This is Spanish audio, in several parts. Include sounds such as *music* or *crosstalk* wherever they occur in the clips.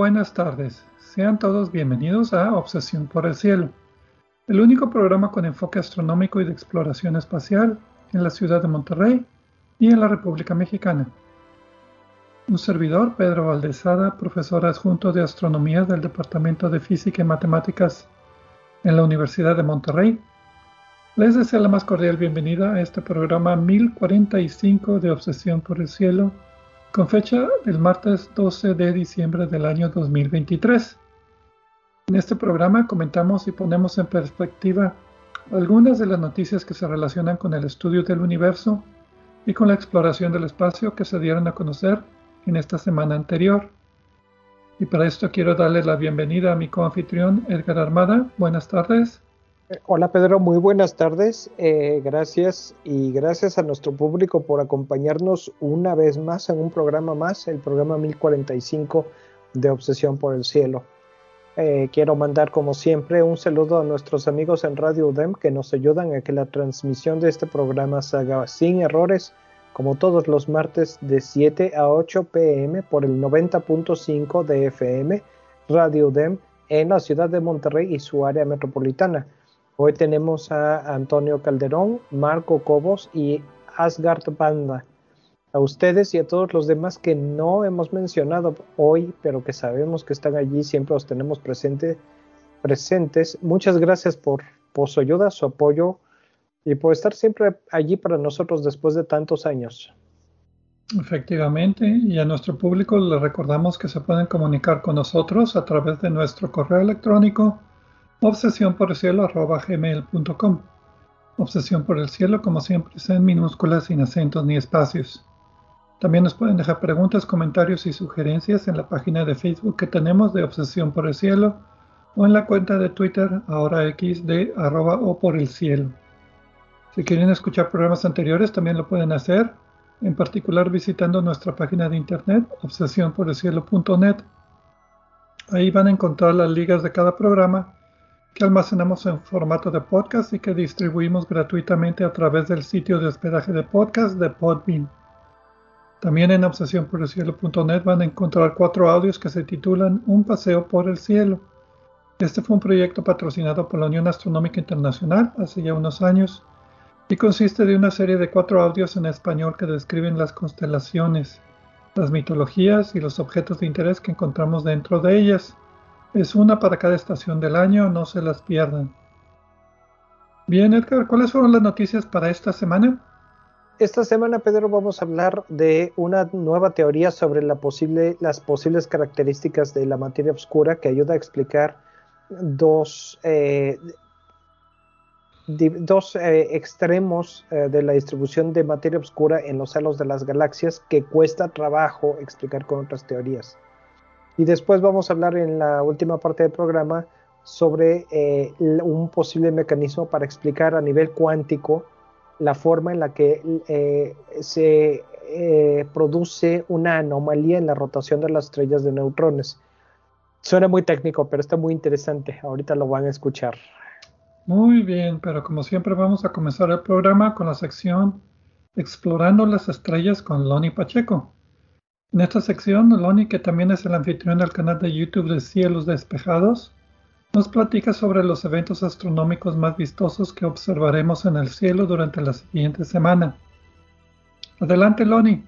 buenas tardes, sean todos bienvenidos a Obsesión por el Cielo, el único programa con enfoque astronómico y de exploración espacial en la ciudad de Monterrey y en la República Mexicana. Un servidor, Pedro Valdezada, profesor adjunto de Astronomía del Departamento de Física y Matemáticas en la Universidad de Monterrey, les deseo la más cordial bienvenida a este programa 1045 de Obsesión por el Cielo con fecha del martes 12 de diciembre del año 2023. En este programa comentamos y ponemos en perspectiva algunas de las noticias que se relacionan con el estudio del universo y con la exploración del espacio que se dieron a conocer en esta semana anterior. Y para esto quiero darle la bienvenida a mi coanfitrión Edgar Armada. Buenas tardes. Hola Pedro, muy buenas tardes. Eh, gracias y gracias a nuestro público por acompañarnos una vez más en un programa más, el programa 1045 de Obsesión por el Cielo. Eh, quiero mandar como siempre un saludo a nuestros amigos en Radio UDEM que nos ayudan a que la transmisión de este programa se haga sin errores, como todos los martes de 7 a 8 pm por el 90.5 de FM Radio UDEM en la ciudad de Monterrey y su área metropolitana. Hoy tenemos a Antonio Calderón, Marco Cobos y Asgard Banda. A ustedes y a todos los demás que no hemos mencionado hoy, pero que sabemos que están allí, siempre los tenemos presente, presentes. Muchas gracias por, por su ayuda, su apoyo y por estar siempre allí para nosotros después de tantos años. Efectivamente, y a nuestro público le recordamos que se pueden comunicar con nosotros a través de nuestro correo electrónico Obsesión por el cielo gmail.com. Obsesión por el cielo, como siempre, es minúsculas, sin acentos ni espacios. También nos pueden dejar preguntas, comentarios y sugerencias en la página de Facebook que tenemos de Obsesión por el cielo o en la cuenta de Twitter, ahora X, de arroba o por el cielo. Si quieren escuchar programas anteriores, también lo pueden hacer, en particular visitando nuestra página de internet, obsesiónporelcielo.net. Ahí van a encontrar las ligas de cada programa que almacenamos en formato de podcast y que distribuimos gratuitamente a través del sitio de hospedaje de podcast de Podbean. También en obsesiónporelcielo.net van a encontrar cuatro audios que se titulan Un paseo por el cielo. Este fue un proyecto patrocinado por la Unión Astronómica Internacional hace ya unos años y consiste de una serie de cuatro audios en español que describen las constelaciones, las mitologías y los objetos de interés que encontramos dentro de ellas. Es una para cada estación del año, no se las pierdan. Bien, Edgar, ¿cuáles fueron las noticias para esta semana? Esta semana, Pedro, vamos a hablar de una nueva teoría sobre las posibles características de la materia oscura que ayuda a explicar dos, eh, dos eh, extremos eh, de la distribución de materia oscura en los halos de las galaxias que cuesta trabajo explicar con otras teorías. Y después vamos a hablar en la última parte del programa sobre eh, un posible mecanismo para explicar a nivel cuántico la forma en la que eh, se eh, produce una anomalía en la rotación de las estrellas de neutrones. Suena muy técnico, pero está muy interesante. Ahorita lo van a escuchar. Muy bien, pero como siempre vamos a comenzar el programa con la sección Explorando las estrellas con Loni Pacheco. En esta sección, Loni, que también es el anfitrión del canal de YouTube de Cielos Despejados, nos platica sobre los eventos astronómicos más vistosos que observaremos en el cielo durante la siguiente semana. Adelante, Loni.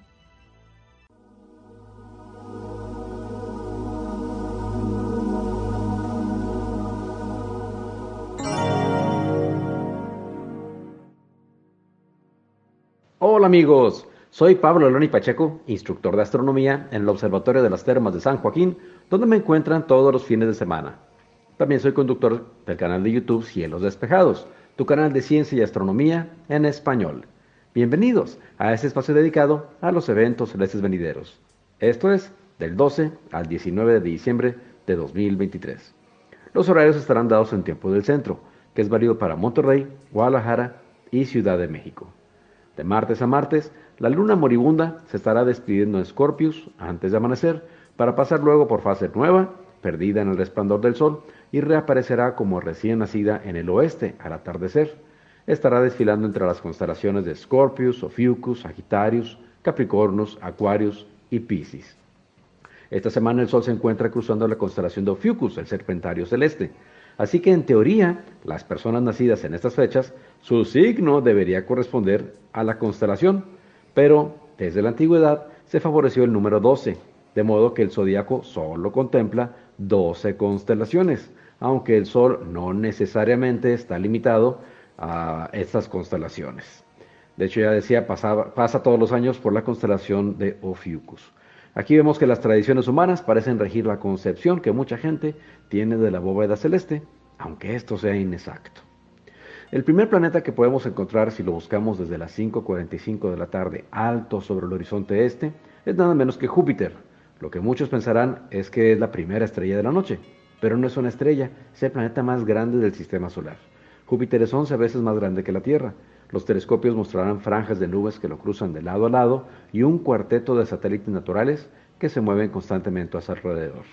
Hola amigos, soy Pablo Loni Pacheco, instructor de astronomía en el Observatorio de las Termas de San Joaquín, donde me encuentran todos los fines de semana. También soy conductor del canal de YouTube Cielos Despejados, tu canal de ciencia y astronomía en español. Bienvenidos a este espacio dedicado a los eventos celestes venideros. Esto es del 12 al 19 de diciembre de 2023. Los horarios estarán dados en tiempo del centro, que es válido para Monterrey, Guadalajara y Ciudad de México. De martes a martes, la luna moribunda se estará despidiendo en Scorpius antes de amanecer para pasar luego por fase nueva, perdida en el resplandor del sol, y reaparecerá como recién nacida en el oeste al atardecer. Estará desfilando entre las constelaciones de Scorpius, Ophiuchus, Sagittarius, Capricornus, Aquarius y Piscis. Esta semana el Sol se encuentra cruzando la constelación de Ophiuchus, el serpentario celeste. Así que en teoría, las personas nacidas en estas fechas, su signo debería corresponder a la constelación, pero desde la antigüedad se favoreció el número 12, de modo que el zodiaco solo contempla 12 constelaciones, aunque el Sol no necesariamente está limitado a estas constelaciones. De hecho, ya decía, pasa todos los años por la constelación de Ophiuchus. Aquí vemos que las tradiciones humanas parecen regir la concepción que mucha gente tiene de la bóveda celeste, aunque esto sea inexacto. El primer planeta que podemos encontrar si lo buscamos desde las 5.45 de la tarde alto sobre el horizonte este es nada menos que Júpiter. Lo que muchos pensarán es que es la primera estrella de la noche, pero no es una estrella, es el planeta más grande del sistema solar. Júpiter es 11 veces más grande que la Tierra. Los telescopios mostrarán franjas de nubes que lo cruzan de lado a lado y un cuarteto de satélites naturales que se mueven constantemente a su alrededor.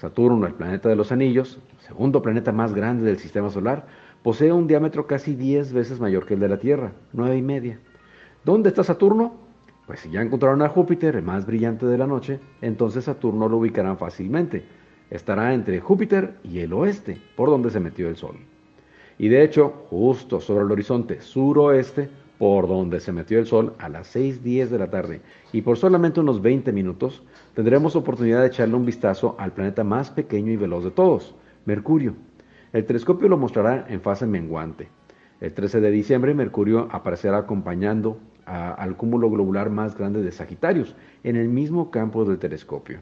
Saturno, el planeta de los anillos, segundo planeta más grande del sistema solar, Posee un diámetro casi 10 veces mayor que el de la Tierra, 9 y media. ¿Dónde está Saturno? Pues si ya encontraron a Júpiter, el más brillante de la noche, entonces Saturno lo ubicarán fácilmente. Estará entre Júpiter y el oeste, por donde se metió el Sol. Y de hecho, justo sobre el horizonte suroeste, por donde se metió el Sol a las 6.10 de la tarde, y por solamente unos 20 minutos, tendremos oportunidad de echarle un vistazo al planeta más pequeño y veloz de todos, Mercurio. El telescopio lo mostrará en fase menguante. El 13 de diciembre, Mercurio aparecerá acompañando al cúmulo globular más grande de Sagitarius, en el mismo campo del telescopio.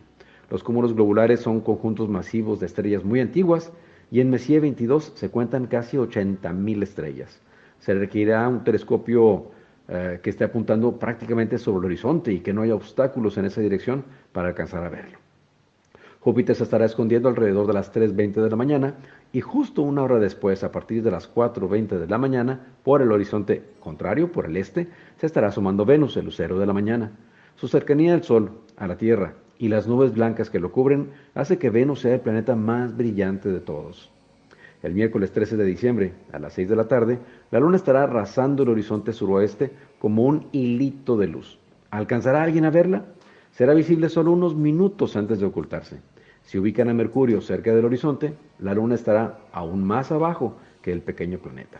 Los cúmulos globulares son conjuntos masivos de estrellas muy antiguas y en Messier 22 se cuentan casi 80.000 estrellas. Se requerirá un telescopio eh, que esté apuntando prácticamente sobre el horizonte y que no haya obstáculos en esa dirección para alcanzar a verlo. Júpiter se estará escondiendo alrededor de las 3.20 de la mañana y justo una hora después, a partir de las 4.20 de la mañana, por el horizonte contrario, por el este, se estará asomando Venus, el lucero de la mañana. Su cercanía al Sol, a la Tierra y las nubes blancas que lo cubren hace que Venus sea el planeta más brillante de todos. El miércoles 13 de diciembre, a las 6 de la tarde, la Luna estará arrasando el horizonte suroeste como un hilito de luz. ¿Alcanzará alguien a verla? Será visible solo unos minutos antes de ocultarse. Si ubican a Mercurio cerca del horizonte, la Luna estará aún más abajo que el pequeño planeta.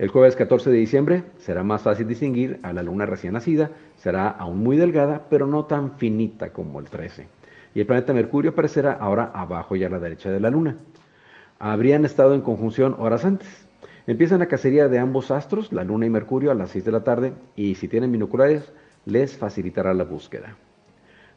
El jueves 14 de diciembre será más fácil distinguir a la Luna recién nacida, será aún muy delgada, pero no tan finita como el 13. Y el planeta Mercurio aparecerá ahora abajo y a la derecha de la Luna. Habrían estado en conjunción horas antes. Empiezan la cacería de ambos astros, la Luna y Mercurio, a las 6 de la tarde, y si tienen binoculares, les facilitará la búsqueda.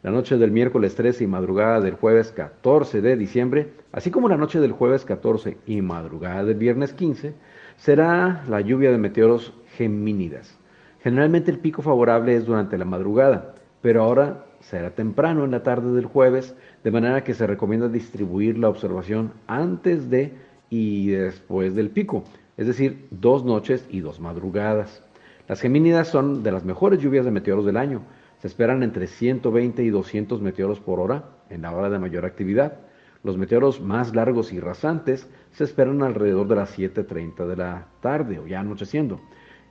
La noche del miércoles 13 y madrugada del jueves 14 de diciembre, así como la noche del jueves 14 y madrugada del viernes 15, será la lluvia de meteoros gemínidas. Generalmente el pico favorable es durante la madrugada, pero ahora será temprano en la tarde del jueves, de manera que se recomienda distribuir la observación antes de y después del pico, es decir, dos noches y dos madrugadas. Las gemínidas son de las mejores lluvias de meteoros del año, se esperan entre 120 y 200 meteoros por hora en la hora de mayor actividad. Los meteoros más largos y rasantes se esperan alrededor de las 7.30 de la tarde o ya anocheciendo,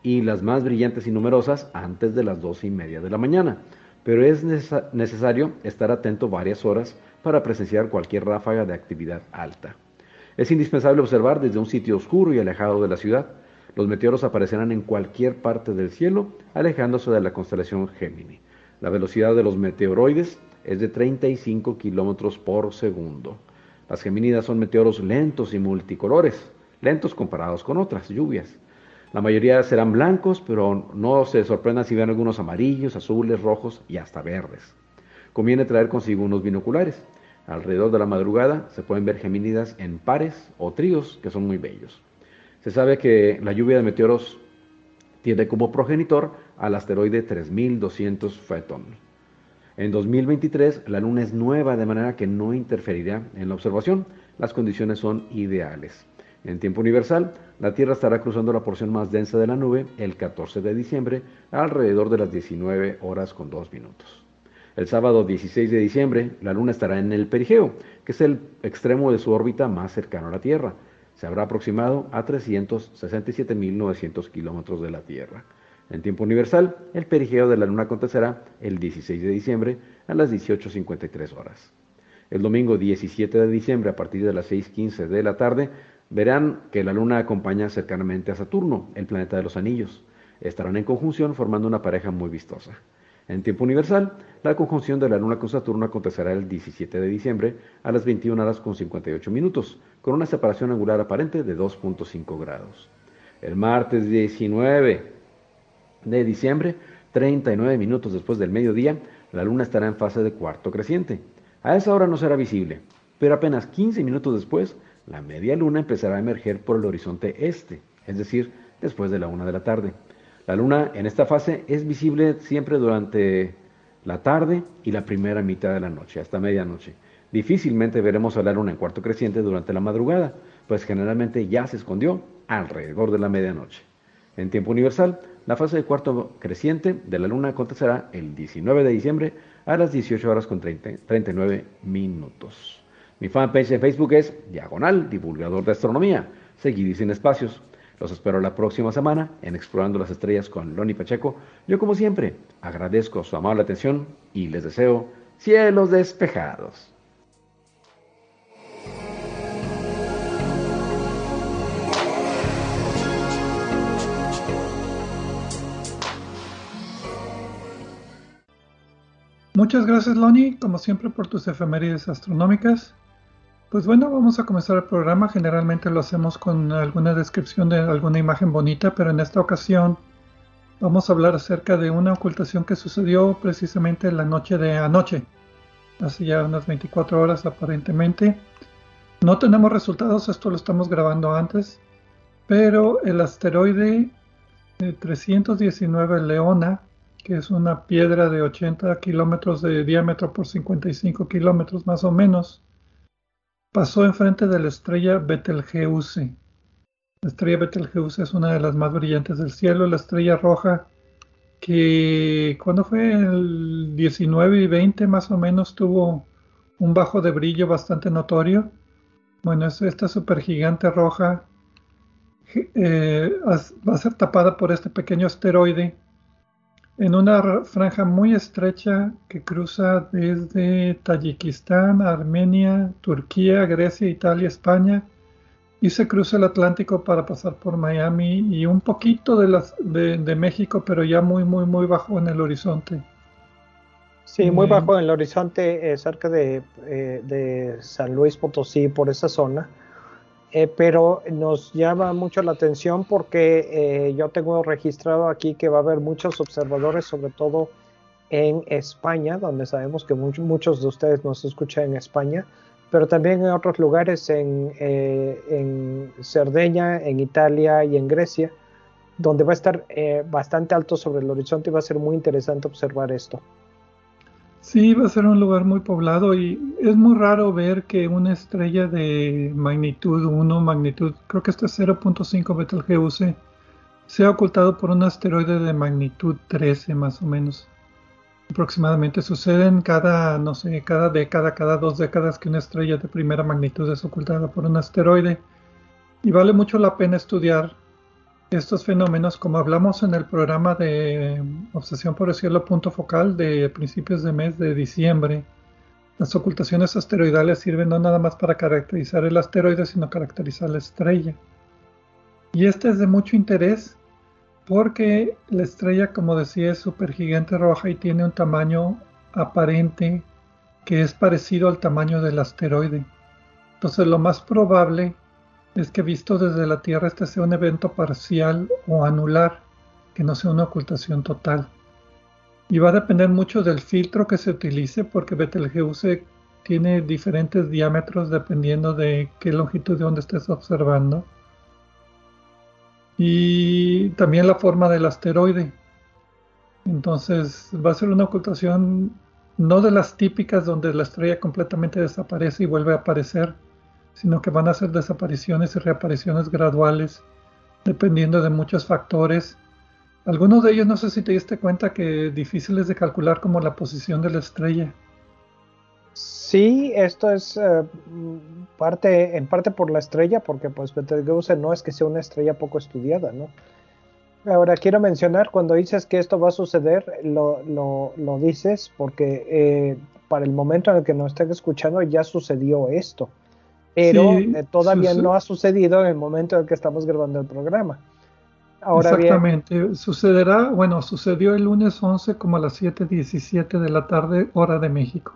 y las más brillantes y numerosas antes de las 12 y media de la mañana. Pero es necesario estar atento varias horas para presenciar cualquier ráfaga de actividad alta. Es indispensable observar desde un sitio oscuro y alejado de la ciudad. Los meteoros aparecerán en cualquier parte del cielo, alejándose de la constelación Gémini. La velocidad de los meteoroides es de 35 kilómetros por segundo. Las gemínidas son meteoros lentos y multicolores, lentos comparados con otras lluvias. La mayoría serán blancos, pero no se sorprendan si ven algunos amarillos, azules, rojos y hasta verdes. Conviene traer consigo unos binoculares. Alrededor de la madrugada se pueden ver gemínidas en pares o tríos que son muy bellos. Se sabe que la lluvia de meteoros Tiene como progenitor al asteroide 3200 Phaeton. En 2023 la Luna es nueva de manera que no interferirá en la observación. Las condiciones son ideales. En tiempo universal, la Tierra estará cruzando la porción más densa de la nube el 14 de diciembre alrededor de las 19 horas con 2 minutos. El sábado 16 de diciembre, la Luna estará en el perigeo, que es el extremo de su órbita más cercano a la Tierra. Se habrá aproximado a 367.900 kilómetros de la Tierra. En tiempo universal, el perigeo de la Luna acontecerá el 16 de diciembre a las 18.53 horas. El domingo 17 de diciembre, a partir de las 6.15 de la tarde, verán que la Luna acompaña cercanamente a Saturno, el planeta de los anillos. Estarán en conjunción formando una pareja muy vistosa. En tiempo universal, la conjunción de la Luna con Saturno acontecerá el 17 de diciembre a las 21 horas con 58 minutos, con una separación angular aparente de 2.5 grados. El martes 19 de diciembre, 39 minutos después del mediodía, la Luna estará en fase de cuarto creciente. A esa hora no será visible, pero apenas 15 minutos después, la media luna empezará a emerger por el horizonte este, es decir, después de la una de la tarde. La luna en esta fase es visible siempre durante la tarde y la primera mitad de la noche, hasta medianoche. Difícilmente veremos a la luna en cuarto creciente durante la madrugada, pues generalmente ya se escondió alrededor de la medianoche. En tiempo universal, la fase de cuarto creciente de la luna acontecerá el 19 de diciembre a las 18 horas con 39 minutos. Mi fanpage en Facebook es Diagonal Divulgador de Astronomía, seguid y sin espacios. Los espero la próxima semana en Explorando las Estrellas con Loni Pacheco. Yo como siempre agradezco su amable atención y les deseo cielos despejados. Muchas gracias Loni, como siempre por tus efemérides astronómicas. Pues bueno, vamos a comenzar el programa. Generalmente lo hacemos con alguna descripción de alguna imagen bonita, pero en esta ocasión vamos a hablar acerca de una ocultación que sucedió precisamente la noche de anoche, hace ya unas 24 horas aparentemente. No tenemos resultados, esto lo estamos grabando antes, pero el asteroide 319 Leona, que es una piedra de 80 kilómetros de diámetro por 55 kilómetros más o menos, pasó enfrente de la estrella Betelgeuse. La estrella Betelgeuse es una de las más brillantes del cielo, la estrella roja que cuando fue el 19 y 20 más o menos tuvo un bajo de brillo bastante notorio. Bueno, esta supergigante roja eh, va a ser tapada por este pequeño asteroide en una franja muy estrecha que cruza desde Tayikistán, Armenia, Turquía, Grecia, Italia, España y se cruza el Atlántico para pasar por Miami y un poquito de, las, de, México, pero ya muy, muy, muy bajo en el horizonte. Sí, muy bajo en el horizonte, eh, cerca de, eh, de San Luis Potosí, por esa zona. Eh, pero nos llama mucho la atención porque eh, yo tengo registrado aquí que va a haber muchos observadores, sobre todo en España, donde sabemos que muchos de ustedes nos escuchan en España, pero también en otros lugares, en, eh, en Cerdeña, en Italia y en Grecia, donde va a estar bastante alto sobre el horizonte y va a ser muy interesante observar esto. Sí, va a ser un lugar muy poblado y es muy raro ver que una estrella de magnitud 1, magnitud, creo que este es 0.5 Betelgeuse, sea ocultado por un asteroide de magnitud 13 más o menos. Aproximadamente suceden cada, no sé, cada década, cada dos décadas que una estrella de primera magnitud es ocultada por un asteroide y vale mucho la pena estudiar estos fenómenos, como hablamos en el programa de Obsesión por el Cielo Punto Focal de principios de mes de diciembre, las ocultaciones asteroidales sirven no nada más para caracterizar el asteroide, sino caracterizar la estrella. Y este es de mucho interés porque la estrella, como decía, es supergigante roja y tiene un tamaño aparente que es parecido al tamaño del asteroide. Entonces lo más probable es que visto desde la Tierra este sea un evento parcial o anular, que no sea una ocultación total. Y va a depender mucho del filtro que se utilice, porque Betelgeuse tiene diferentes diámetros dependiendo de qué longitud de onda estés observando. y también la forma del asteroide. Entonces va a ser una ocultación no de las típicas donde la estrella completamente desaparece y vuelve a aparecer, sino que van a ser desapariciones y reapariciones graduales, dependiendo de muchos factores. Algunos de ellos no sé si te diste cuenta que difíciles de calcular como la posición de la estrella. Sí, esto es eh, parte, en parte por la estrella, porque pues Betelgeuse no es que sea una estrella poco estudiada, ¿no? Ahora quiero mencionar, cuando dices que esto va a suceder, lo, lo, dices porque eh, para el momento en el que nos estén escuchando ya sucedió esto, pero eh, todavía no ha sucedido en el momento en el que estamos grabando el programa. Ahora Exactamente, sucederá, bueno, sucedió el lunes 11 como a las 7.17 de la tarde, hora de México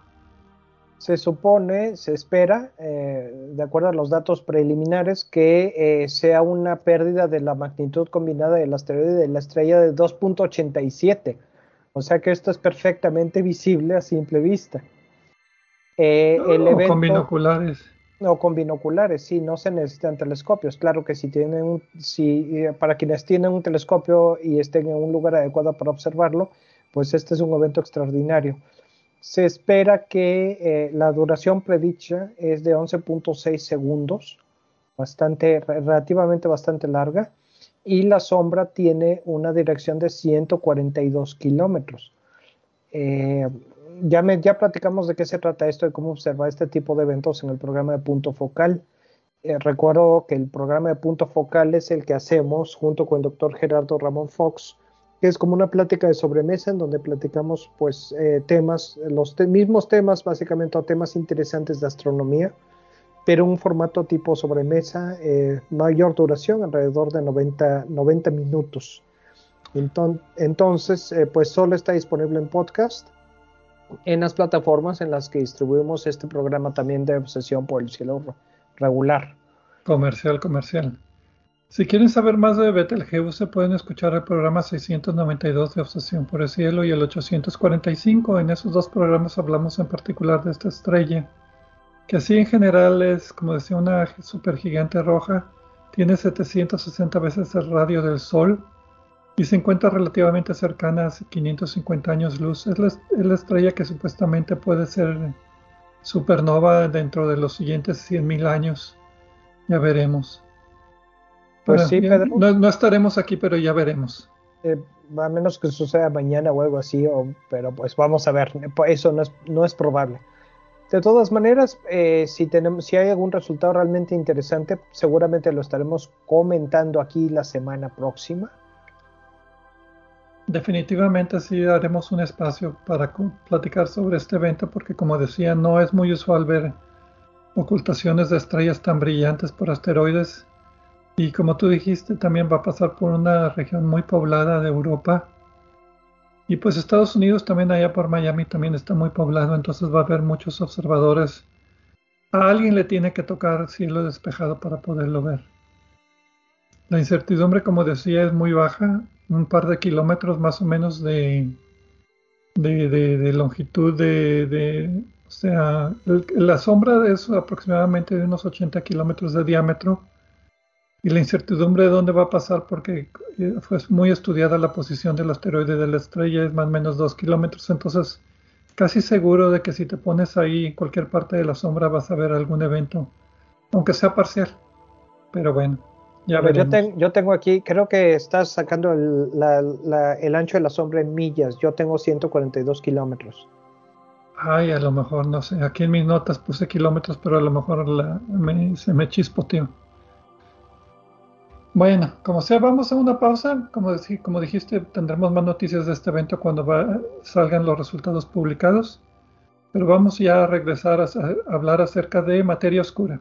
se supone, se espera, eh, de acuerdo a los datos preliminares, que eh, sea una pérdida de la magnitud combinada del asteroide de la estrella de 2.87. O sea que esto es perfectamente visible a simple vista. Eh, o con binoculares. O con binoculares, sí, no se necesitan telescopios. Claro que si tienen, si, para quienes tienen un telescopio y estén en un lugar adecuado para observarlo, pues este es un evento extraordinario se espera que eh, la duración predicha es de 11.6 segundos, bastante, relativamente bastante larga, y la sombra tiene una dirección de 142 kilómetros. Eh, ya, ya platicamos de qué se trata esto y cómo observar este tipo de eventos en el programa de punto focal. Eh, recuerdo que el programa de punto focal es el que hacemos junto con el doctor Gerardo Ramón Fox que es como una plática de sobremesa en donde platicamos pues eh, temas, los mismos temas básicamente o temas interesantes de astronomía, pero un formato tipo sobremesa, eh, mayor duración, alrededor de 90, 90 minutos. Entonces, pues solo está disponible en podcast, en las plataformas en las que distribuimos este programa también de obsesión por el cielo regular. Comercial, comercial. Si quieren saber más de Betelgeuse, pueden escuchar el programa 692 de Obsesión por el Cielo y el 845. En esos dos programas hablamos en particular de esta estrella, que así en general es, como decía, una supergigante roja. Tiene 760 veces el radio del Sol y se encuentra relativamente cercana a 550 años luz. Es la, es la estrella que supuestamente puede ser supernova dentro de los siguientes 100.000 años. Ya veremos. Pues sí, Pedro. No, estaremos aquí, pero ya veremos. Eh, a menos que suceda mañana o algo así, pero pues vamos a ver. Eso no es, no es probable. De todas maneras, eh, si, tenemos, si hay algún resultado realmente interesante, seguramente lo estaremos comentando aquí la semana próxima. Definitivamente sí haremos un espacio para platicar sobre este evento porque como decía, no es muy usual ver ocultaciones de estrellas tan brillantes por asteroides y como tú dijiste, también va a pasar por una región muy poblada de Europa. Y pues Estados Unidos también allá por Miami también está muy poblado, entonces va a haber muchos observadores. A alguien le tiene que tocar cielo despejado para poderlo ver. La incertidumbre, como decía, es muy baja, un par de kilómetros más o menos de, longitud de, o sea, la sombra es aproximadamente de unos 80 kilómetros de diámetro. Y la incertidumbre de dónde va a pasar porque eh, fue muy estudiada la posición del asteroide de la estrella, es más o menos dos kilómetros, entonces casi seguro de que si te pones ahí en cualquier parte de la sombra vas a ver algún evento, aunque sea parcial. Pero bueno, ya veremos. Yo, tengo aquí, creo que estás sacando el, el, ancho de la sombra en millas, yo tengo 142 kilómetros. Ay, a lo mejor, no sé, aquí en mis notas puse kilómetros, pero a lo mejor se me chispoteó. Bueno, como sea, vamos a una pausa. Como, como dijiste, tendremos más noticias de este evento cuando salgan los resultados publicados. Pero vamos ya a regresar a hablar acerca de materia oscura.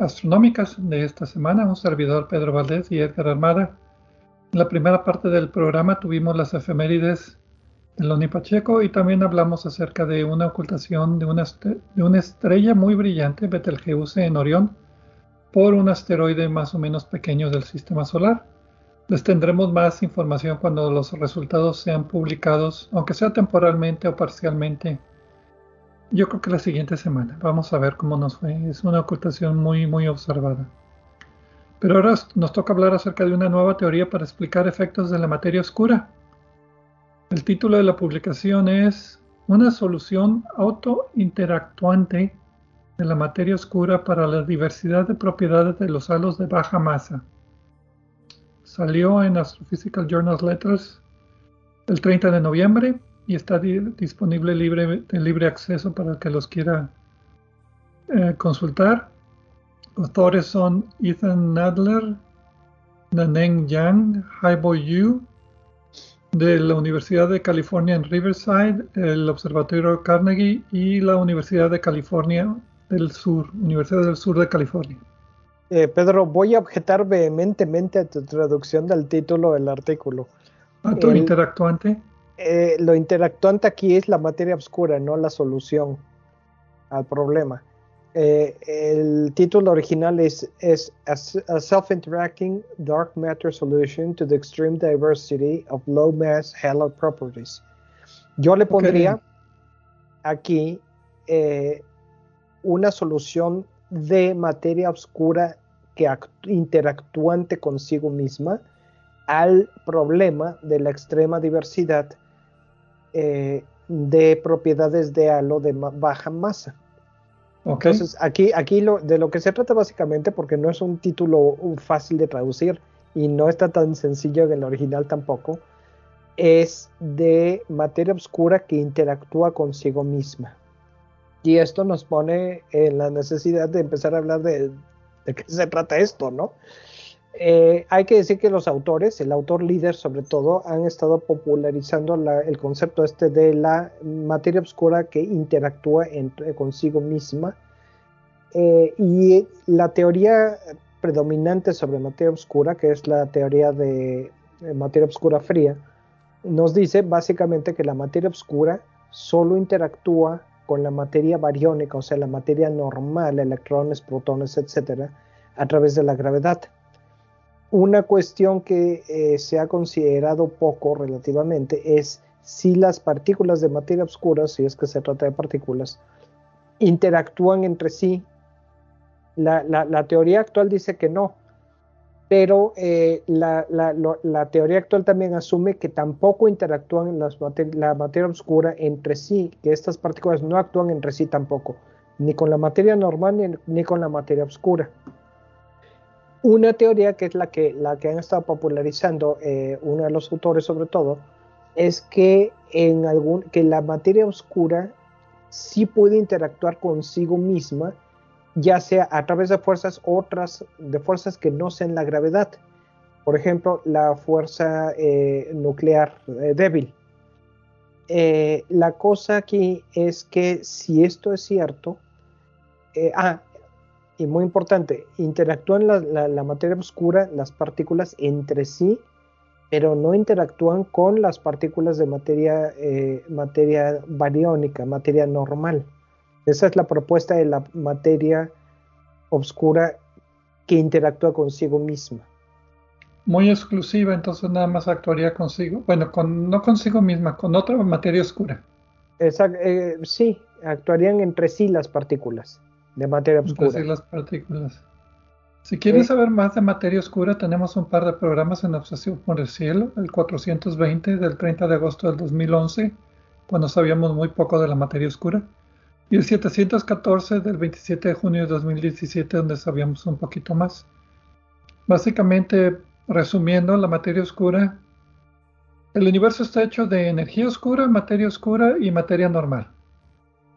astronómicas de esta semana. Un servidor Pedro Valdés y Edgar Armada. En la primera parte del programa tuvimos las efemérides de Loni Pacheco y también hablamos acerca de una ocultación de una estrella muy brillante, Betelgeuse en Orión, por un asteroide más o menos pequeño del sistema solar. Les tendremos más información cuando los resultados sean publicados, aunque sea temporalmente o parcialmente yo creo que la siguiente semana. Vamos a ver cómo nos fue. Es una ocultación muy, muy observada. Pero ahora nos toca hablar acerca de una nueva teoría para explicar efectos de la materia oscura. El título de la publicación es Una solución autointeractuante de la materia oscura para la diversidad de propiedades de los halos de baja masa. Salió en Astrophysical Journal Letters el 30 de noviembre y está disponible libre, de libre acceso para el que los quiera eh, consultar. Autores son Ethan Nadler, Naneng Yang, Haibo Yu, de la Universidad de California en Riverside, el Observatorio Carnegie y la Universidad de California del Sur, Universidad del Sur de California. Eh, Pedro, voy a objetar vehementemente a tu traducción del título del artículo. ¿A tu interactuante? Eh, lo interactuante aquí es la materia oscura, no la solución al problema. Eh, el título original es, es a, Self-Interacting Dark Matter Solution to the Extreme Diversity of Low Mass Halo Properties. Yo le pondría aquí eh, una solución de materia oscura que interactuante consigo misma al problema de la extrema diversidad eh, de propiedades de halo de baja masa. Entonces, aquí, aquí lo, de lo que se trata básicamente, porque no es un título fácil de traducir y no está tan sencillo en el original tampoco, es de materia oscura que interactúa consigo misma. Y esto nos pone en la necesidad de empezar a hablar de, de qué se trata esto, ¿no? Eh, hay que decir que los autores, el autor líder sobre todo, han estado popularizando el concepto este de la materia oscura que interactúa consigo misma. Eh, y la teoría predominante sobre materia oscura, que es la teoría de materia oscura fría, nos dice básicamente que la materia oscura solo interactúa con la materia bariónica, o sea, la materia normal, electrones, protones, etcétera, a través de la gravedad. Una cuestión que eh, se ha considerado poco relativamente es si las partículas de materia oscura, si es que se trata de partículas, interactúan entre sí. La, teoría actual dice que no, pero eh, la, teoría actual también asume que tampoco interactúan la materia oscura entre sí, que estas partículas no actúan entre sí tampoco, ni con la materia normal ni con la materia oscura. Una teoría que es la que, la que han estado popularizando eh, uno de los autores sobre todo, es que, en algún, que la materia oscura sí puede interactuar consigo misma, ya sea a través de fuerzas otras, de fuerzas que no sean la gravedad. Por ejemplo, la fuerza eh, nuclear eh, débil. la cosa aquí es que si esto es cierto, ah, y muy importante, interactúan la, materia oscura, las partículas entre sí, pero no interactúan con las partículas de materia, eh, materia bariónica, materia normal. Esa es la propuesta de la materia oscura que interactúa consigo misma. Muy exclusiva, entonces nada más actuaría consigo, bueno, con, no consigo misma, con otra materia oscura. Eh, sí, actuarían entre sí las partículas de materia oscura. las partículas. Si quieres saber más de materia oscura, tenemos un par de programas en Obsesión por el Cielo, el 420 del 30 de agosto del 2011, cuando sabíamos muy poco de la materia oscura, y el 714 del 27 de junio de 2017, donde sabíamos un poquito más. Básicamente, resumiendo, la materia oscura, el universo está hecho de energía oscura, materia oscura y materia normal.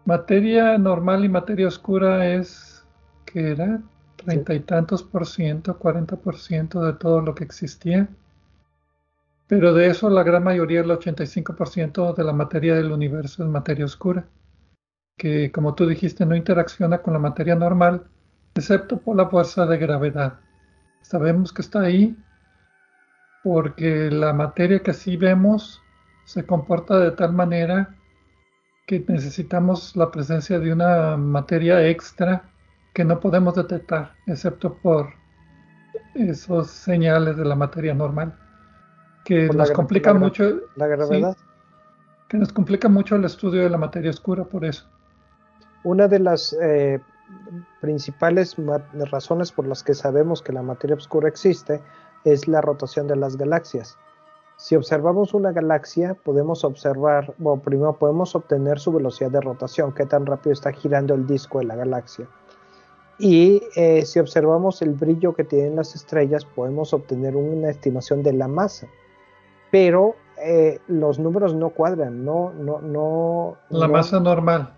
Materia normal y materia oscura es, ¿qué era? Treinta y tantos por ciento, cuarenta por ciento de todo lo que existía. Pero de eso la gran mayoría, el 85% de la materia del universo es materia oscura, que como tú dijiste no interacciona con la materia normal, excepto por la fuerza de gravedad. Sabemos que está ahí porque la materia que sí vemos se comporta de tal manera que necesitamos la presencia de una materia extra que no podemos detectar, excepto por esos señales de la materia normal que nos complica mucho la gravedad. que nos complica mucho el estudio de la materia oscura por eso. Una de las eh, principales razones por las que sabemos que la materia oscura existe es la rotación de las galaxias. Si observamos una galaxia, podemos observar, bueno, primero podemos obtener su velocidad de rotación, qué tan rápido está girando el disco de la galaxia. Y eh, si observamos el brillo que tienen las estrellas, podemos obtener una estimación de la masa pero eh, los números no cuadran, no, no, no. La masa normal.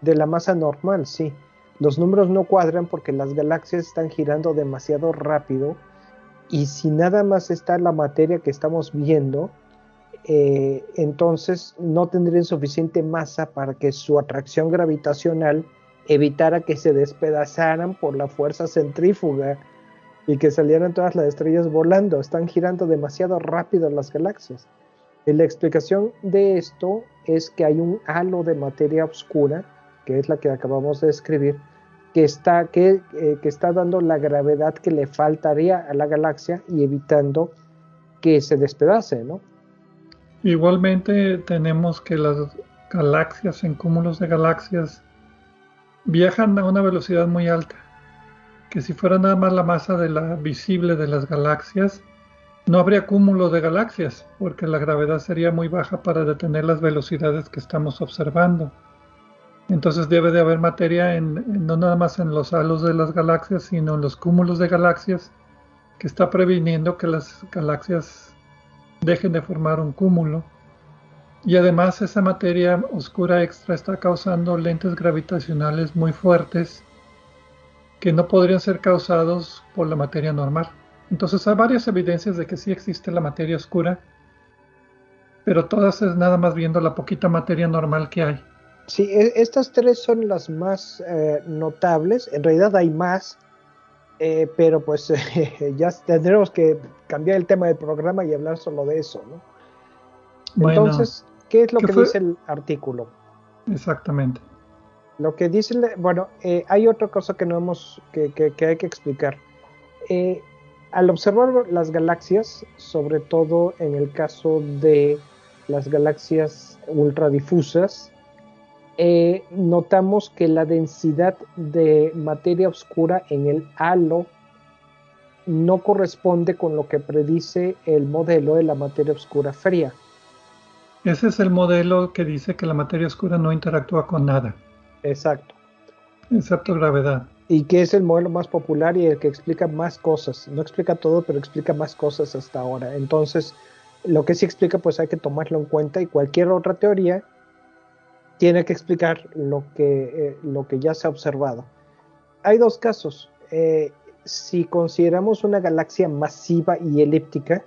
De la masa normal, sí. Los números no cuadran porque las galaxias están girando demasiado rápido y si nada más está la materia que estamos viendo, eh, entonces no tendrían suficiente masa para que su atracción gravitacional evitara que se despedazaran por la fuerza centrífuga y que salieran todas las estrellas volando. Están girando demasiado rápido las galaxias. Y la explicación de esto es que hay un halo de materia oscura, que es la que acabamos de describir, que está, que, eh, que está dando la gravedad que le faltaría a la galaxia y evitando que se despedace, ¿no? Igualmente tenemos que las galaxias en cúmulos de galaxias viajan a una velocidad muy alta que si fuera nada más la masa de la visible de las galaxias, no habría cúmulo de galaxias, porque la gravedad sería muy baja para detener las velocidades que estamos observando. Entonces debe de haber materia en, no nada más en los halos de las galaxias, sino en los cúmulos de galaxias, que está previniendo que las galaxias dejen de formar un cúmulo. Y además esa materia oscura extra está causando lentes gravitacionales muy fuertes que no podrían ser causados por la materia normal. Entonces hay varias evidencias de que sí existe la materia oscura, pero todas es nada más viendo la poquita materia normal que hay. Sí, e, estas tres son las más eh, notables. En realidad hay más, eh, pero pues *laughs* ya tendremos que cambiar el tema del programa y hablar solo de eso, ¿no? Entonces, ¿qué es lo que dice el artículo? Exactamente. Lo que dice, bueno, eh, hay otra cosa que no hemos, que, hay que explicar. Eh, al observar las galaxias, sobre todo en el caso de las galaxias ultradifusas, eh, notamos que la densidad de materia oscura en el halo no corresponde con lo que predice el modelo de la materia oscura fría. Ese es el modelo que dice que la materia oscura no interactúa con nada. Exacto. Excepto gravedad. Y que es el modelo más popular y el que explica más cosas. No explica todo, pero explica más cosas hasta ahora. Entonces, lo que sí explica, pues hay que tomarlo en cuenta y cualquier otra teoría tiene que explicar lo que, eh, lo que ya se ha observado. Hay dos casos. Eh, si consideramos una galaxia masiva y elíptica,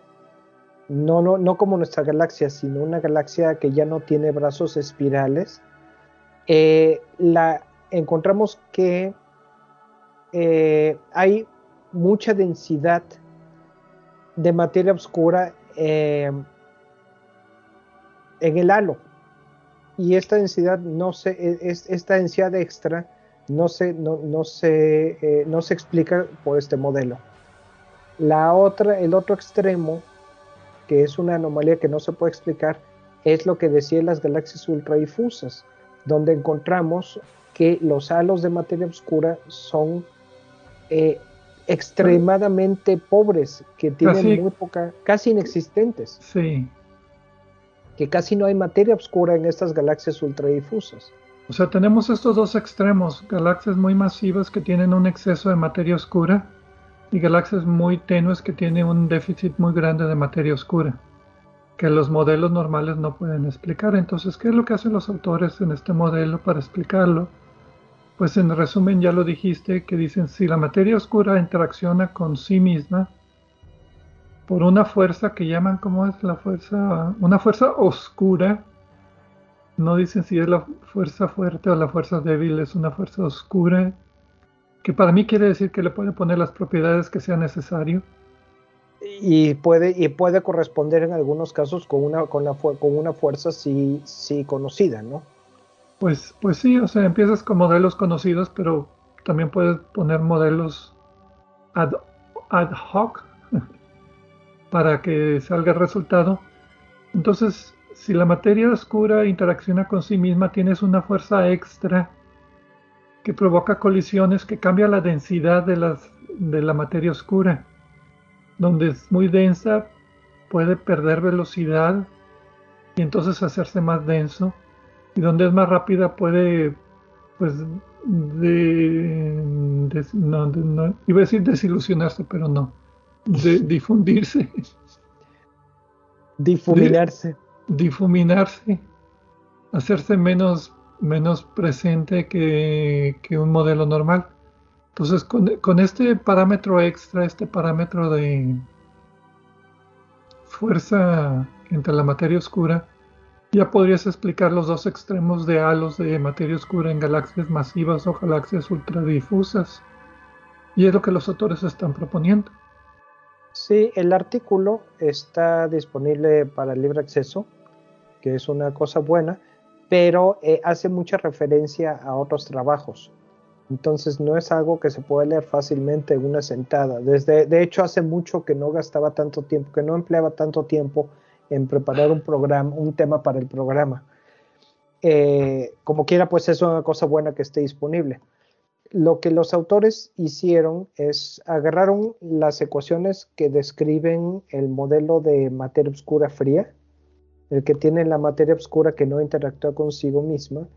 no, no, no como nuestra galaxia, sino una galaxia que ya no tiene brazos espirales, eh, la, encontramos que hay mucha densidad de materia oscura en el halo. Y esta densidad no se, e, es, esta densidad extra no se, no, no se, no se explica por este modelo. La otra, el otro extremo, que es una anomalía que no se puede explicar, es lo que decía las galaxias ultradifusas donde encontramos que los halos de materia oscura son eh, extremadamente pobres, que tienen muy poca, casi inexistentes. Sí. Que casi no hay materia oscura en estas galaxias ultradifusas. O sea, tenemos estos dos extremos, galaxias muy masivas que tienen un exceso de materia oscura y galaxias muy tenues que tienen un déficit muy grande de materia oscura que los modelos normales no pueden explicar. Entonces, ¿qué es lo que hacen los autores en este modelo para explicarlo? Pues en resumen ya lo dijiste, que dicen si la materia oscura interacciona con sí misma por una fuerza que llaman, ¿cómo es la fuerza? Una fuerza oscura. No dicen si es la fuerza fuerte o la fuerza débil, es una fuerza oscura, que para mí quiere decir que le puede poner las propiedades que sea necesario y puede, y puede corresponder en algunos casos con una, con la, con una fuerza sí, sí conocida, ¿no? Pues, pues sí, o sea, empiezas con modelos conocidos, pero también puedes poner modelos ad, ad hoc para que salga el resultado. Entonces, si la materia oscura interacciona con sí misma, tienes una fuerza extra que provoca colisiones que cambia la densidad de, la materia oscura. Donde es muy densa puede perder velocidad y entonces hacerse más denso. Y donde es más rápida puede pues de, no, iba a decir desilusionarse pero no de difundirse difuminarse difuminarse hacerse menos menos presente que, que un modelo normal entonces, con, este parámetro extra, este parámetro de fuerza entre la materia oscura, ya podrías explicar los dos extremos de halos de materia oscura en galaxias masivas o galaxias ultradifusas. Y es lo que los autores están proponiendo. Sí, el artículo está disponible para libre acceso, que es una cosa buena, pero eh, hace mucha referencia a otros trabajos. Entonces no es algo que se puede leer fácilmente en una sentada. Desde, de hecho, hace mucho que no gastaba tanto tiempo, que no empleaba tanto tiempo en preparar un programa, un tema para el programa. Eh, como quiera, pues es una cosa buena que esté disponible. Lo que los autores hicieron es agarraron las ecuaciones que describen el modelo de materia oscura fría, el que tiene la materia oscura que no interactúa consigo misma,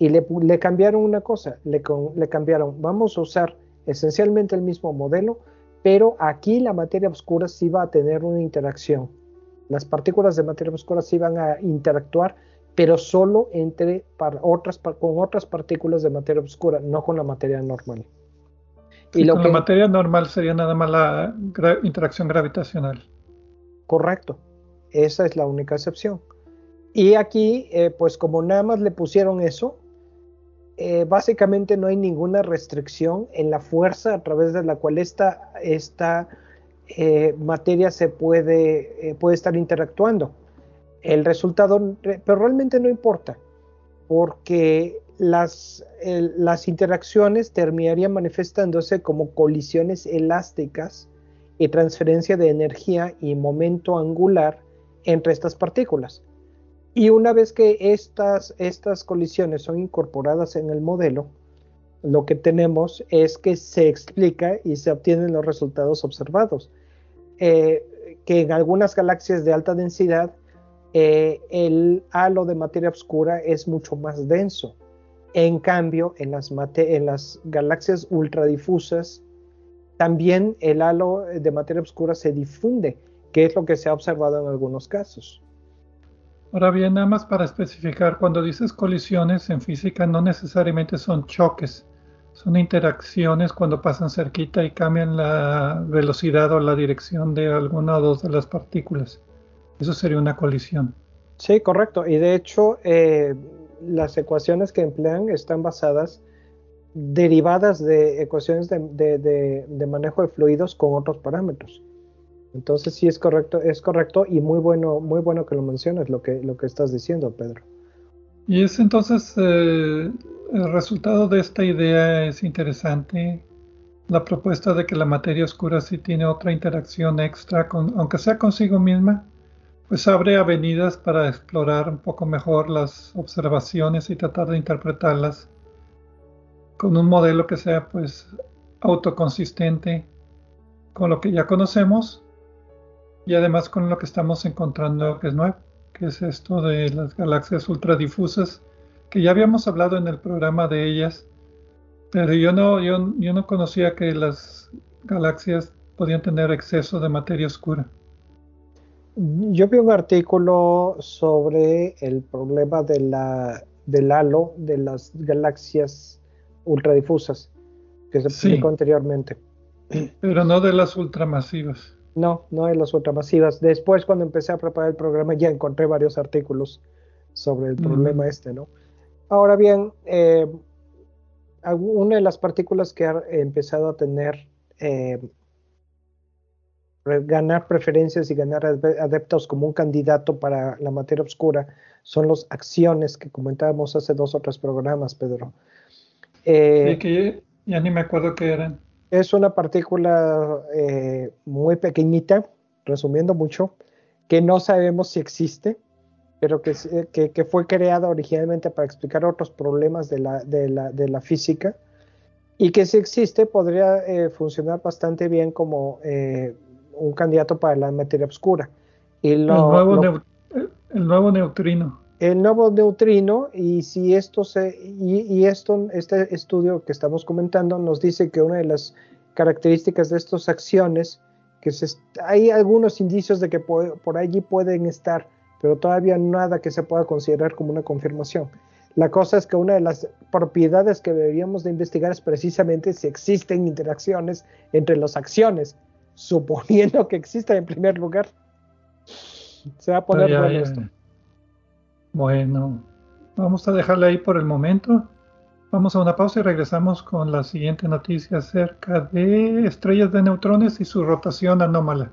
y le, cambiaron una cosa, le, cambiaron, vamos a usar esencialmente el mismo modelo, pero aquí la materia oscura sí va a tener una interacción. Las partículas de materia oscura sí van a interactuar, pero solo entre otras, con otras partículas de materia oscura, no con la materia normal. Y con la materia normal sería nada más la interacción gravitacional. Correcto, esa es la única excepción. Y aquí, eh, pues como nada más le pusieron eso, eh, básicamente no hay ninguna restricción en la fuerza a través de la cual esta, esta eh, materia se puede, eh, puede estar interactuando. El resultado, pero realmente no importa, porque las, las interacciones terminarían manifestándose como colisiones elásticas y transferencia de energía y momento angular entre estas partículas. Y una vez que estas, estas colisiones son incorporadas en el modelo, lo que tenemos es que se explica y se obtienen los resultados observados. Eh, que en algunas galaxias de alta densidad eh, el halo de materia oscura es mucho más denso. En cambio, en las, en las galaxias ultradifusas, también el halo de materia oscura se difunde, que es lo que se ha observado en algunos casos. Ahora bien, nada más para especificar, cuando dices colisiones en física no necesariamente son choques, son interacciones cuando pasan cerquita y cambian la velocidad o la dirección de alguna o dos de las partículas. Eso sería una colisión. Sí, correcto. Y de hecho, eh, las ecuaciones que emplean están basadas, derivadas de ecuaciones de manejo de fluidos con otros parámetros. Entonces sí es correcto, es correcto y muy bueno, muy bueno que lo menciones lo que, lo que estás diciendo, Pedro. Y es entonces eh, el resultado de esta idea es interesante. La propuesta de que la materia oscura sí tiene otra interacción extra, con, aunque sea consigo misma, pues abre avenidas para explorar un poco mejor las observaciones y tratar de interpretarlas con un modelo que sea pues autoconsistente con lo que ya conocemos y además con lo que estamos encontrando que es nuevo, que es esto de las galaxias ultradifusas, que ya habíamos hablado en el programa de ellas, pero yo no, yo, yo no conocía que las galaxias podían tener exceso de materia oscura. Yo vi un artículo sobre el problema de la, del halo de las galaxias ultradifusas que se publicó anteriormente. Pero no de las ultramasivas. No, no de las ultramasivas. Después, cuando empecé a preparar el programa, ya encontré varios artículos sobre el problema este, ¿no? Ahora bien, eh, una de las partículas que ha empezado a tener eh, ganar preferencias y ganar adeptos como un candidato para la materia oscura son las acciones que comentábamos hace dos o tres programas, Pedro. Eh, que ya ni me acuerdo qué eran. Es una partícula eh, muy pequeñita, resumiendo mucho, que no sabemos si existe, pero que, que, fue creada originalmente para explicar otros problemas de la, de la, de la física y que si existe podría eh, funcionar bastante bien como un candidato para la materia oscura. Y el, nuevo el nuevo neutrino. El nuevo neutrino, y si esto se, y, esto, este estudio que estamos comentando nos dice que una de las características de estas acciones, que se, hay algunos indicios de que por allí pueden estar, pero todavía nada que se pueda considerar como una confirmación. La cosa es que una de las propiedades que deberíamos de investigar es precisamente si existen interacciones entre las acciones, suponiendo que exista en primer lugar. Se va a poner bueno esto. Bueno, vamos a dejarle ahí por el momento. Vamos a una pausa y regresamos con la siguiente noticia acerca de estrellas de neutrones y su rotación anómala.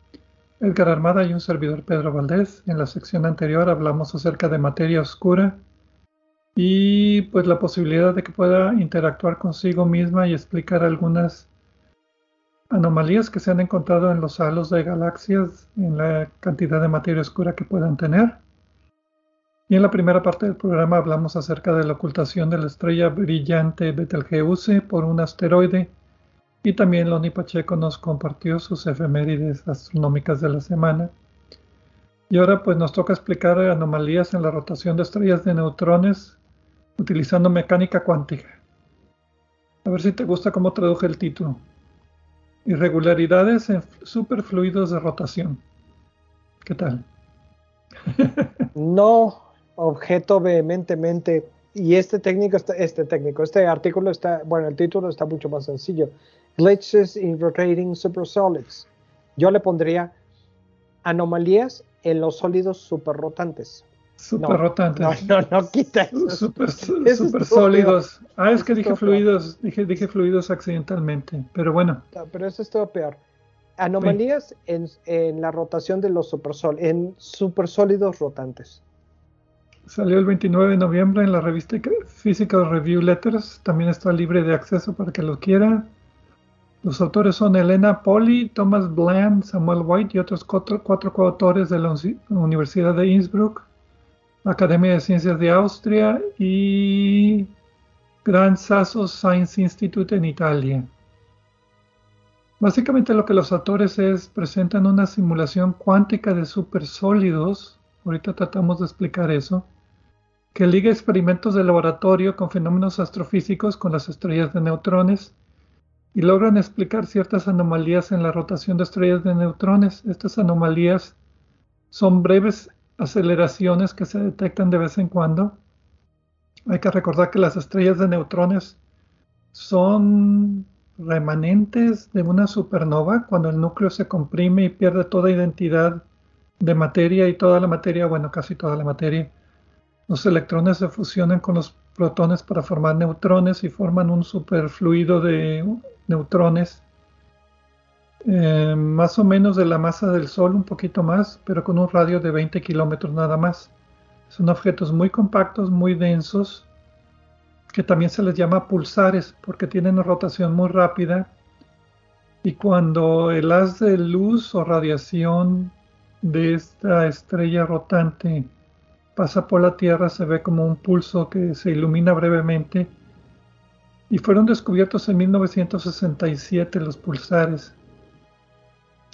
Edgar Armada y un servidor Pedro Valdés. En la sección anterior hablamos acerca de materia oscura y pues la posibilidad de que pueda interactuar consigo misma y explicar algunas anomalías que se han encontrado en los halos de galaxias en la cantidad de materia oscura que puedan tener. Y en la primera parte del programa hablamos acerca de la ocultación de la estrella brillante Betelgeuse por un asteroide y también Loni Pacheco nos compartió sus efemérides astronómicas de la semana. Y ahora pues nos toca explicar anomalías en la rotación de estrellas de neutrones utilizando mecánica cuántica. A ver si te gusta cómo traduje el título. Irregularidades en superfluidos de rotación. ¿Qué tal? *laughs* no objeto vehementemente. Y este técnico, este técnico, este artículo está, bueno, el título está mucho más sencillo glitches in rotating supersolids. Yo le pondría anomalías en los sólidos superrotantes. Superrotantes. No, no, no, quita eso. Super, sólidos. Ah, es que dije fluidos, dije, dije fluidos accidentalmente, pero bueno. pero eso es todo peor. Anomalías en, en, la rotación de los supersólidos, en supersólidos rotantes. Salió el 29 de noviembre en la revista Physical Review Letters. También está libre de acceso para que lo quiera. Los autores son Elena Poli, Thomas Bland, Samuel White y otros cuatro, coautores de la Universidad de Innsbruck, Academia de Ciencias de Austria y Gran Sasso Science Institute en Italia. Básicamente lo que los autores es presentan una simulación cuántica de supersólidos, ahorita tratamos de explicar eso, que liga experimentos de laboratorio con fenómenos astrofísicos con las estrellas de neutrones y logran explicar ciertas anomalías en la rotación de estrellas de neutrones. Estas anomalías son breves aceleraciones que se detectan de vez en cuando. Hay que recordar que las estrellas de neutrones son remanentes de una supernova cuando el núcleo se comprime y pierde toda identidad de materia y toda la materia, bueno, casi toda la materia. Los electrones se fusionan con los protones para formar neutrones y forman un superfluido de neutrones eh, más o menos de la masa del Sol, un poquito más, pero con un radio de 20 kilómetros nada más. Son objetos muy compactos, muy densos, que también se les llama pulsares porque tienen una rotación muy rápida y cuando el haz de luz o radiación de esta estrella rotante pasa por la Tierra se ve como un pulso que se ilumina brevemente y fueron descubiertos en 1967 los pulsares.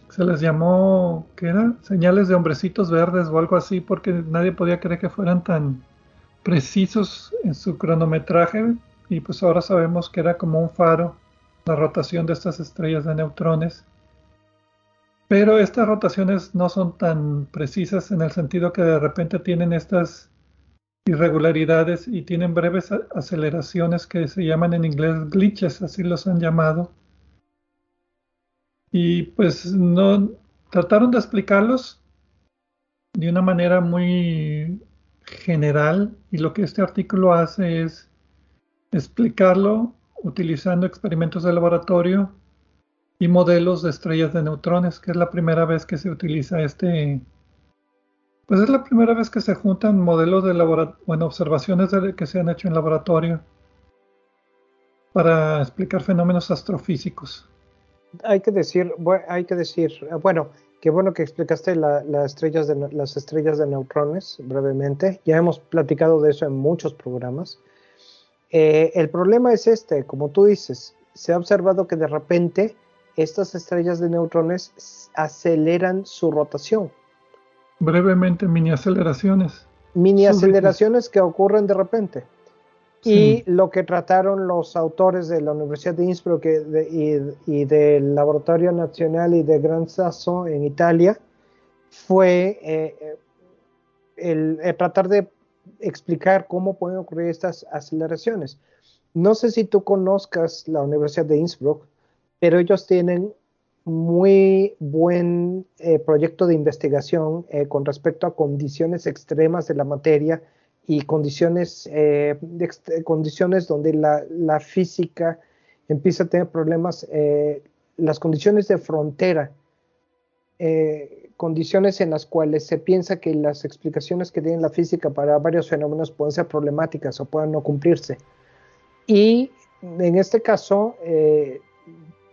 Se les llamó, ¿qué era? Señales de hombrecitos verdes o algo así porque nadie podía creer que fueran tan precisos en su cronometraje y pues ahora sabemos que era como un faro la rotación de estas estrellas de neutrones. Pero estas rotaciones no son tan precisas en el sentido que de repente tienen estas irregularidades y tienen breves aceleraciones que se llaman en inglés glitches, así los han llamado. Y pues no trataron de explicarlos de una manera muy general y lo que este artículo hace es explicarlo utilizando experimentos de laboratorio y modelos de estrellas de neutrones, que es la primera vez que se utiliza este, pues es la primera vez que se juntan modelos de laboratorio, bueno, observaciones que se han hecho en laboratorio para explicar fenómenos astrofísicos. Hay que decir, hay que decir, bueno, Qué bueno que explicaste las estrellas de, las estrellas de neutrones brevemente. Ya hemos platicado de eso en muchos programas. Eh, el problema es este, como tú dices, se ha observado que de repente estas estrellas de neutrones aceleran su rotación. Brevemente, mini aceleraciones. Mini aceleraciones que ocurren de repente. Y lo que trataron los autores de la Universidad de Innsbruck y, del Laboratorio Nacional y de Gran Sasso en Italia fue eh, el, tratar de explicar cómo pueden ocurrir estas aceleraciones. No sé si tú conozcas la Universidad de Innsbruck, pero ellos tienen muy buen eh, proyecto de investigación eh, con respecto a condiciones extremas de la materia y condiciones, eh, condiciones donde la, física empieza a tener problemas, eh, las condiciones de frontera, eh, condiciones en las cuales se piensa que las explicaciones que tiene la física para varios fenómenos pueden ser problemáticas o puedan no cumplirse. Y en este caso,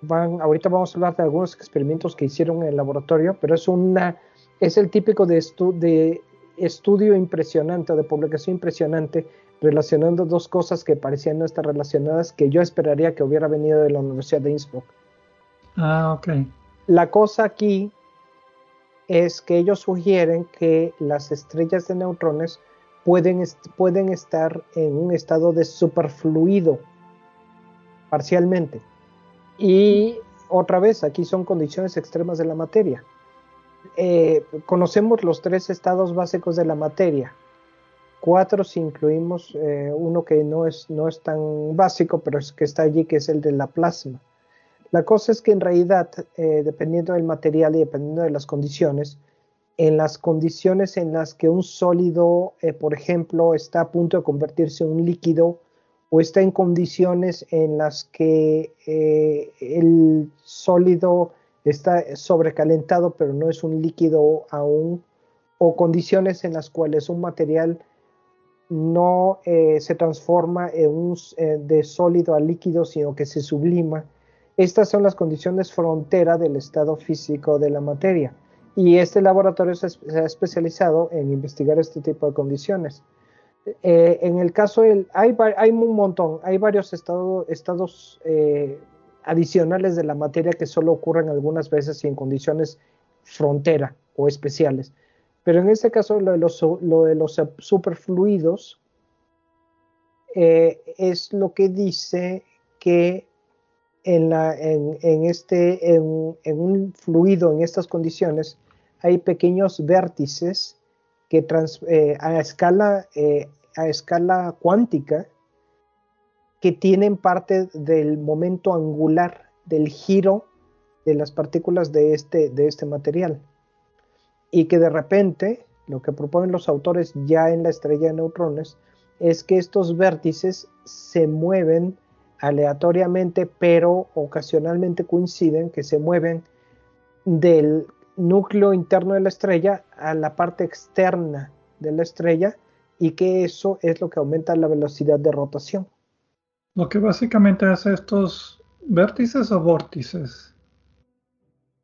van, ahorita vamos a hablar de algunos experimentos que hicieron en el laboratorio, pero es una es el típico de, de estudio impresionante de publicación impresionante relacionando dos cosas que parecían no estar relacionadas que yo esperaría que hubiera venido de la Universidad de Innsbruck. Ah, ok. La cosa aquí es que ellos sugieren que las estrellas de neutrones pueden, pueden estar en un estado de superfluido parcialmente. Y otra vez, aquí son condiciones extremas de la materia. Eh, conocemos los tres estados básicos de la materia. Cuatro si incluimos eh, uno que no es, no es tan básico, pero es que está allí, que es el de la plasma. La cosa es que en realidad, eh, dependiendo del material y dependiendo de las condiciones, en las condiciones en las que un sólido, por ejemplo, está a punto de convertirse en un líquido o está en condiciones en las que el sólido está sobrecalentado pero no es un líquido aún, o condiciones en las cuales un material no eh, se transforma eh, de sólido a líquido, sino que se sublima. Estas son las condiciones frontera del estado físico de la materia. Y este laboratorio se, ha especializado en investigar este tipo de condiciones. Eh, en el caso del, hay, hay un montón, hay varios estado, estados adicionales de la materia que solo ocurren algunas veces y en condiciones frontera o especiales. Pero en este caso, lo de los, lo de los superfluidos eh, es lo que dice que en, la, en, en este, en, un fluido en estas condiciones hay pequeños vértices que eh, a, escala, eh, a escala cuántica que tienen parte del momento angular del giro de las partículas de este, de este material. Y que de repente lo que proponen los autores ya en la estrella de neutrones es que estos vértices se mueven aleatoriamente, pero ocasionalmente coinciden, que se mueven del núcleo interno de la estrella a la parte externa de la estrella y que eso es lo que aumenta la velocidad de rotación. Lo que básicamente hace estos vértices o vórtices.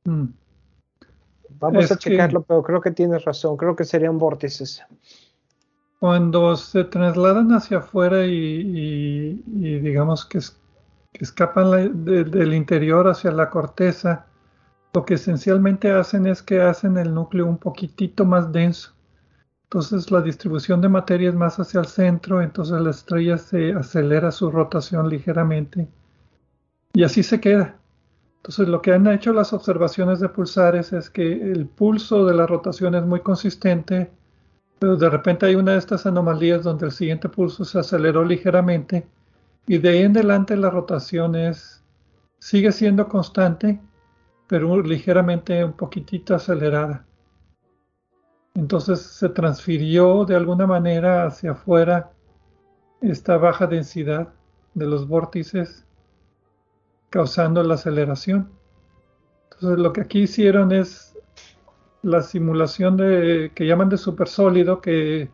Hmm. Vamos a checarlo, pero creo que tienes razón. Creo que serían vórtices. Cuando se trasladan hacia afuera y, digamos que, escapan del interior hacia la corteza, lo que esencialmente hacen es que hacen el núcleo un poquitito más denso. Entonces la distribución de materia es más hacia el centro, entonces la estrella se acelera su rotación ligeramente y así se queda. Entonces lo que han hecho las observaciones de pulsares es que el pulso de la rotación es muy consistente, pero de repente hay una de estas anomalías donde el siguiente pulso se aceleró ligeramente y de ahí en adelante la rotación es, sigue siendo constante, pero ligeramente un poquitito acelerada. Entonces se transfirió de alguna manera hacia afuera esta baja densidad de los vórtices causando la aceleración. Entonces lo que aquí hicieron es la simulación de que llaman de supersólido, que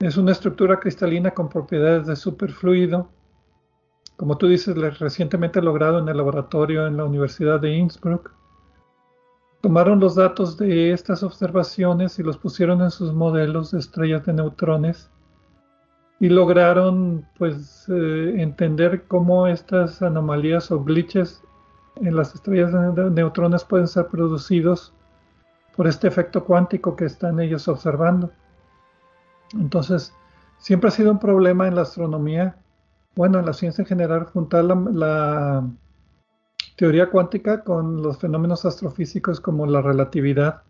es una estructura cristalina con propiedades de superfluido, como tú dices, recientemente logrado en el laboratorio en la Universidad de Innsbruck. Tomaron los datos de estas observaciones y los pusieron en sus modelos de estrellas de neutrones y lograron pues eh, entender cómo estas anomalías o glitches en las estrellas de neutrones pueden ser producidos por este efecto cuántico que están ellos observando. Entonces, siempre ha sido un problema en la astronomía, bueno, en la ciencia en general, juntar la, teoría cuántica con los fenómenos astrofísicos como la relatividad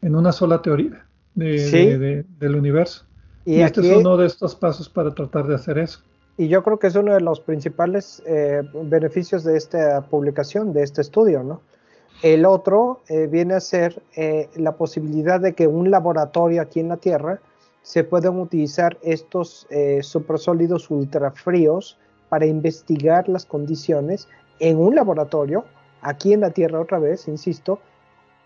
en una sola teoría del universo. Y, este es uno de estos pasos para tratar de hacer eso. Y yo creo que es uno de los principales eh, beneficios de esta publicación, de este estudio, ¿no? El otro eh, viene a ser eh, la posibilidad de que un laboratorio aquí en la Tierra se puedan utilizar estos supersólidos ultrafríos para investigar las condiciones en un laboratorio, aquí en la Tierra otra vez, insisto,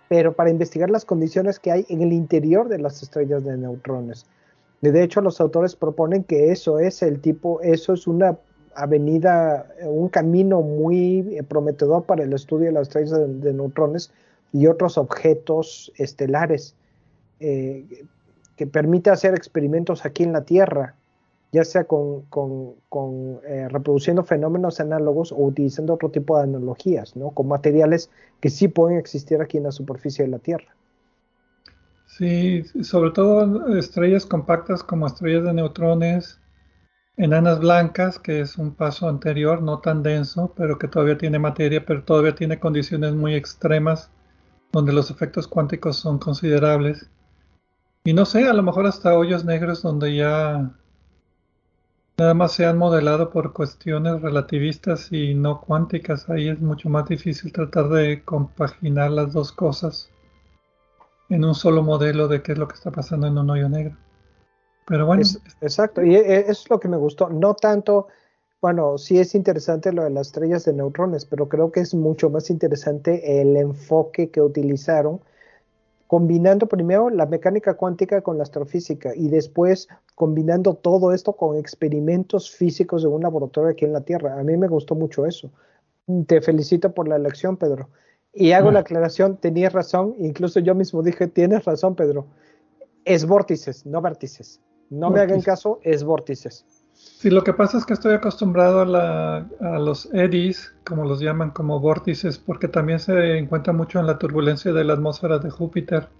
pero para investigar las condiciones que hay en el interior de las estrellas de neutrones. De hecho, los autores proponen que eso es el tipo, eso es una avenida, un camino muy eh, prometedor para el estudio de las estrellas de, neutrones y otros objetos estelares, eh, que permite hacer experimentos aquí en la Tierra, ya sea con, eh, reproduciendo fenómenos análogos o utilizando otro tipo de analogías, ¿no? con materiales que sí pueden existir aquí en la superficie de la Tierra. Sí, sobre todo estrellas compactas como estrellas de neutrones, enanas blancas, que es un paso anterior, no tan denso, pero que todavía tiene materia, pero todavía tiene condiciones muy extremas donde los efectos cuánticos son considerables. Y no sé, a lo mejor hasta hoyos negros donde ya nada más se han modelado por cuestiones relativistas y no cuánticas. Ahí es mucho más difícil tratar de compaginar las dos cosas en un solo modelo de qué es lo que está pasando en un hoyo negro. Pero bueno. exacto, y e, e, es lo que me gustó. No tanto, bueno, sí es interesante lo de las estrellas de neutrones, pero creo que es mucho más interesante el enfoque que utilizaron combinando primero la mecánica cuántica con la astrofísica y después combinando todo esto con experimentos físicos de un laboratorio aquí en la Tierra. A mí me gustó mucho eso. Te felicito por la elección, Pedro. Y hago la aclaración, tenías razón, incluso yo mismo dije, tienes razón, Pedro. Es vórtices, no vértices. No me hagan caso, es vórtices. Sí, lo que pasa es que estoy acostumbrado a, los eddies, como los llaman, como vórtices, porque también se encuentra mucho en la turbulencia de la atmósfera de Júpiter.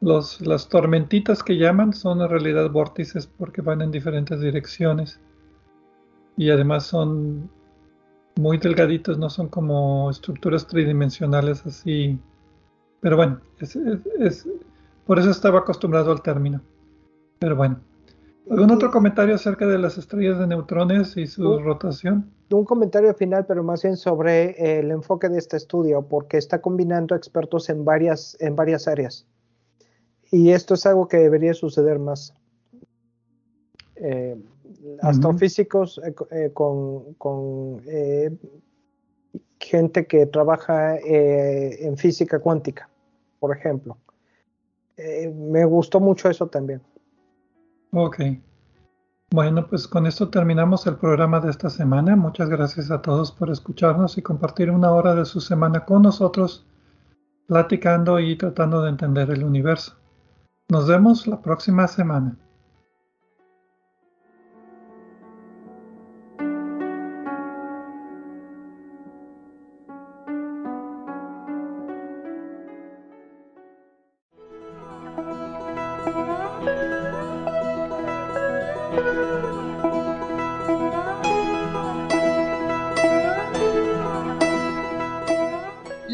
Los, las tormentitas que llaman son en realidad vórtices porque van en diferentes direcciones. Y además son muy delgaditos, no son como estructuras tridimensionales así. Pero bueno, es, por eso estaba acostumbrado al término. Pero bueno. ¿Algún otro comentario acerca de las estrellas de neutrones y su rotación? Un comentario final, pero más bien sobre el enfoque de este estudio, porque está combinando expertos en varias, en varias áreas. Y esto es algo que debería suceder más. Eh, astrofísicos eh, eh, con, gente que trabaja en física cuántica, por ejemplo. me gustó mucho eso también. Ok. Bueno, pues con esto terminamos el programa de esta semana. Muchas gracias a todos por escucharnos y compartir una hora de su semana con nosotros, platicando y tratando de entender el universo. Nos vemos la próxima semana.